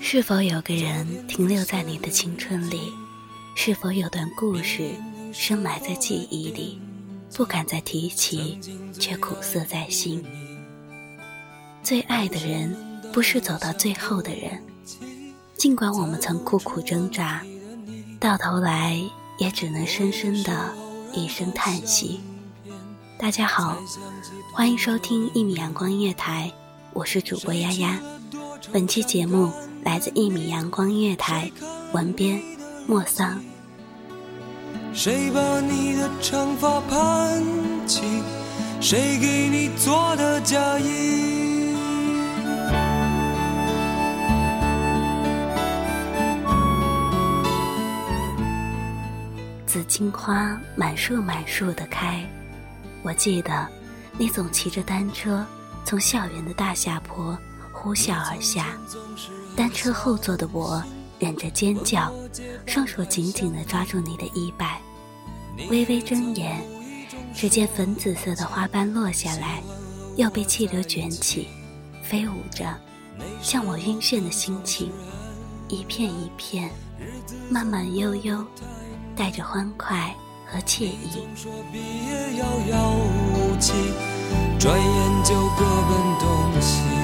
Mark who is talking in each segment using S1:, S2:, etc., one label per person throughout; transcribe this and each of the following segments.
S1: 是否
S2: 有个人停留在你的青春里？是否有段故事深埋在记忆里，不敢再提起，却苦涩在心？最爱的人，不是走到最后的人。尽管我们曾苦苦挣扎，到头来也只能深深的一声叹息。大家好，欢迎收听一米阳光音乐台，我是主播丫丫。本期节目来自一米阳光音乐台，文编莫桑。
S1: 谁把你的长发盘起？谁给你做的嫁衣？
S2: 紫荆花满树满树的开，我记得你总骑着单车从校园的大下坡呼啸而下，单车后座的我忍着尖叫，双手紧紧地抓住你的衣摆，微微睁眼，只见粉紫色的花瓣落下来，又被气流卷起，飞舞着，像我晕眩的心情，一片一片，慢慢悠悠。带着欢快和惬意。
S1: 转眼就各奔东西。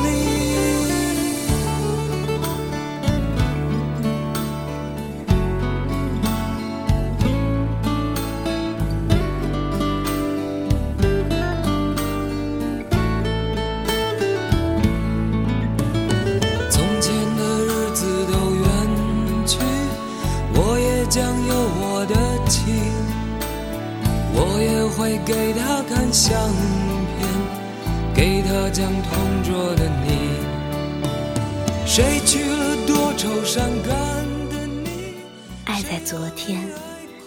S1: 里谁娶了多愁善感的你？
S2: 爱在昨天，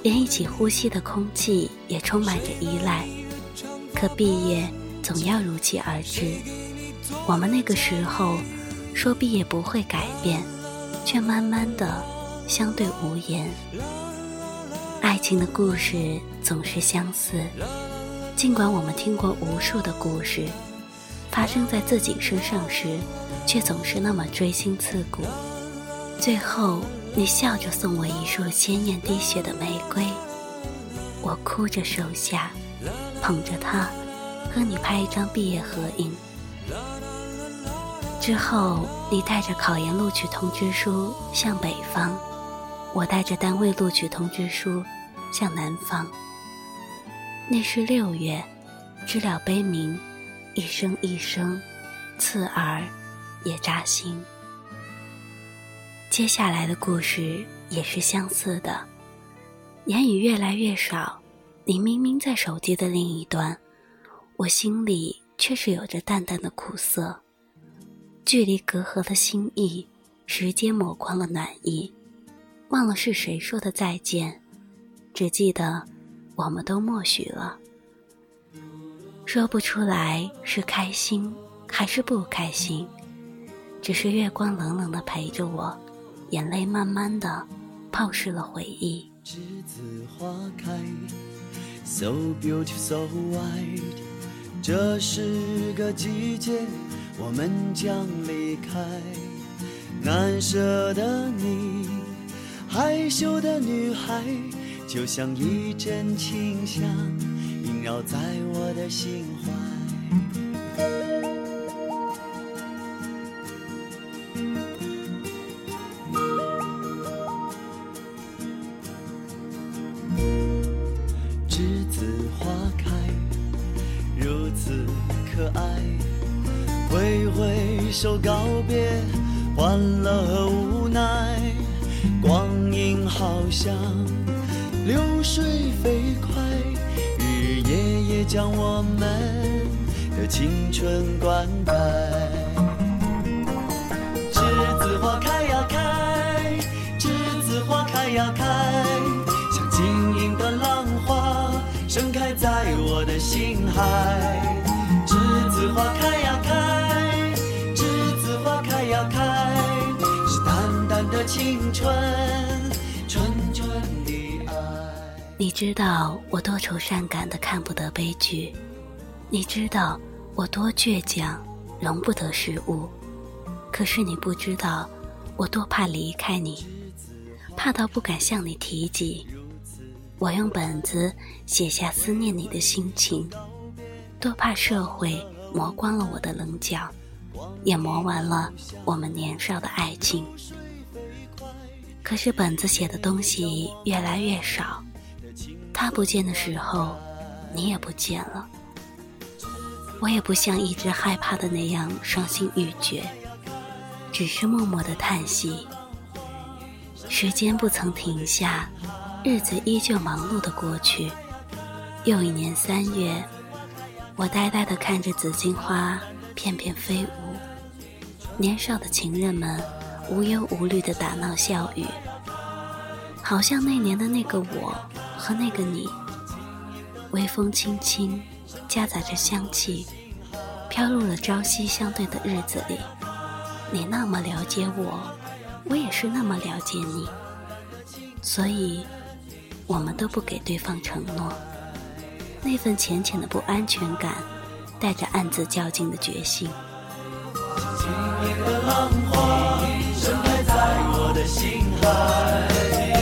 S2: 连一起呼吸的空气也充满着依赖。可毕业总要如期而至，我们那个时候说毕业不会改变，却慢慢的相对无言。爱情的故事总是相似，尽管我们听过无数的故事，发生在自己身上时，却总是那么锥心刺骨。最后，你笑着送我一束鲜艳滴血的玫瑰，我哭着收下，捧着它，和你拍一张毕业合影。之后，你带着考研录取通知书向北方，我带着单位录取通知书向南方。那是六月，知了悲鸣，一声一声，刺耳，也扎心。接下来的故事也是相似的，言语越来越少，你明明在手机的另一端，我心里却是有着淡淡的苦涩。距离隔阂的心意，时间抹光了暖意，忘了是谁说的再见，只记得我们都默许了。说不出来是开心还是不开心，只是月光冷冷的陪着我，眼泪慢慢的泡湿了回忆。
S3: 栀子花开，so beautiful so white。这是个季节，我们将离开。难舍的你，害羞的女孩，就像一阵清香，绕在我的心怀。栀子花开，如此可爱。挥挥手告别，欢乐和无奈。光阴好像流水飞快，日夜夜将我们的青春灌溉。栀子花开呀开，栀子花开呀开，像晶莹的浪花盛开在我的心海。栀子花开呀开，栀子花开呀开，是淡淡的青春，
S2: 你知道我多愁善感的看不得悲剧，你知道我多倔强，容不得失误。可是你不知道，我多怕离开你，怕到不敢向你提及。我用本子写下思念你的心情，多怕社会磨光了我的棱角，也磨完了我们年少的爱情。可是本子写的东西越来越少，他不见的时候，你也不见了。我也不像一直害怕的那样伤心欲绝。只是默默的叹息。时间不曾停下，日子依旧忙碌的过去。又一年三月，我呆呆的看着紫荆花片片飞舞，年少的情人们无忧无虑的打闹笑语，好像那年的那个我和那个你。微风轻轻，夹杂着香气，飘入了朝夕相对的日子里。你那么了解我，我也是那么了解你，所以，我们都不给对方承诺。那份浅浅的不安全感，带着暗自较劲的决心。
S3: 晶莹的浪花盛开在我的心海。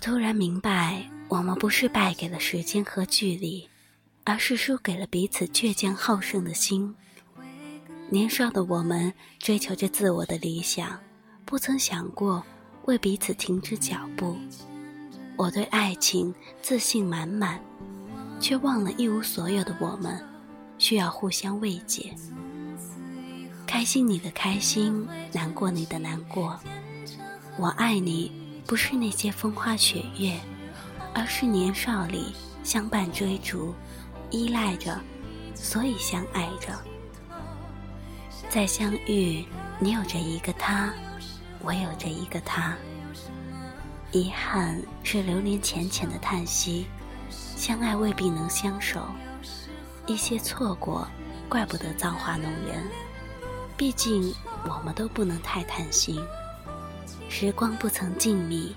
S2: 突然明白，我们不是败给了时间和距离，而是输给了彼此倔强好胜的心。年少的我们追求着自我的理想，不曾想过为彼此停止脚步。我对爱情自信满满，却忘了一无所有的我们需要互相慰藉。开心你的开心，难过你的难过。我爱你，不是那些风花雪月，而是年少里相伴追逐，依赖着，所以相爱着。再相遇，你有着一个他，我有着一个他。遗憾是流年浅浅的叹息，相爱未必能相守。一些错过，怪不得造化弄人。
S4: 毕竟我们都不能太贪心。时光不曾静谧，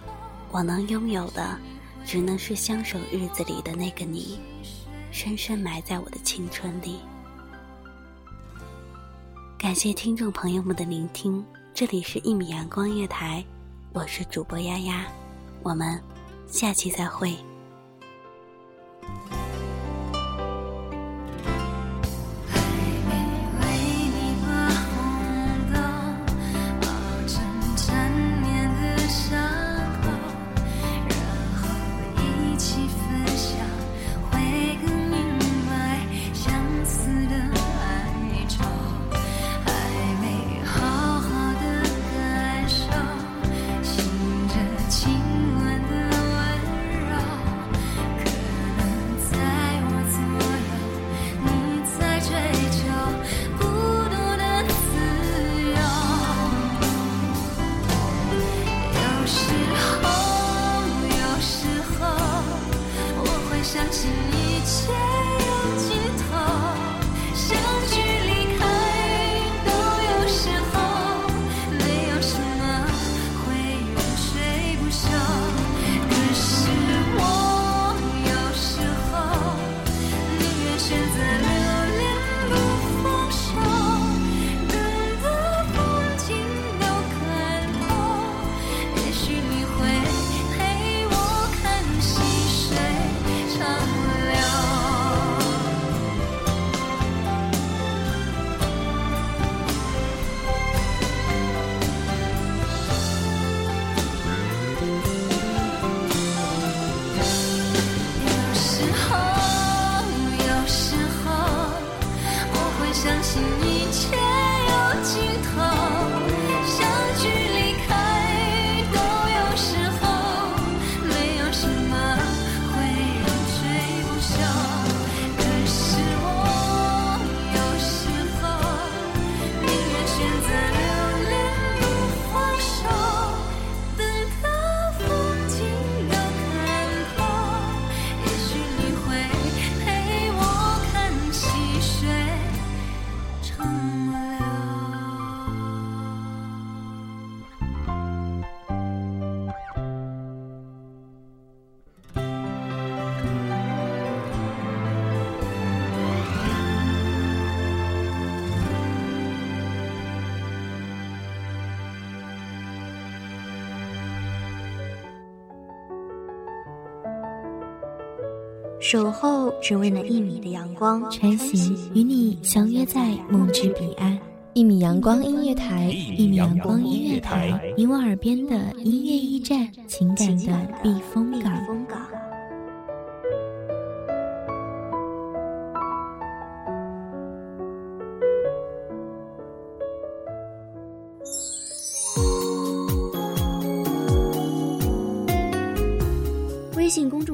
S4: 我能拥有的，只能是相守日子里的那个你，深深埋在我的青春里。感谢听众朋友们的聆听，这里是一米阳光月台，我是主播丫丫，我们下期再会。
S5: 守候只为那一米的阳光，
S6: 晨行与你相约在梦之彼岸。一米阳光音乐台，一米阳光音乐台，你我耳边的音乐驿站，情感的避风港。